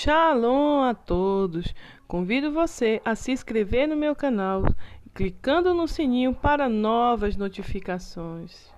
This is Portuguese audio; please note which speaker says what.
Speaker 1: Shalom a todos! Convido você a se inscrever no meu canal, clicando no sininho para novas notificações.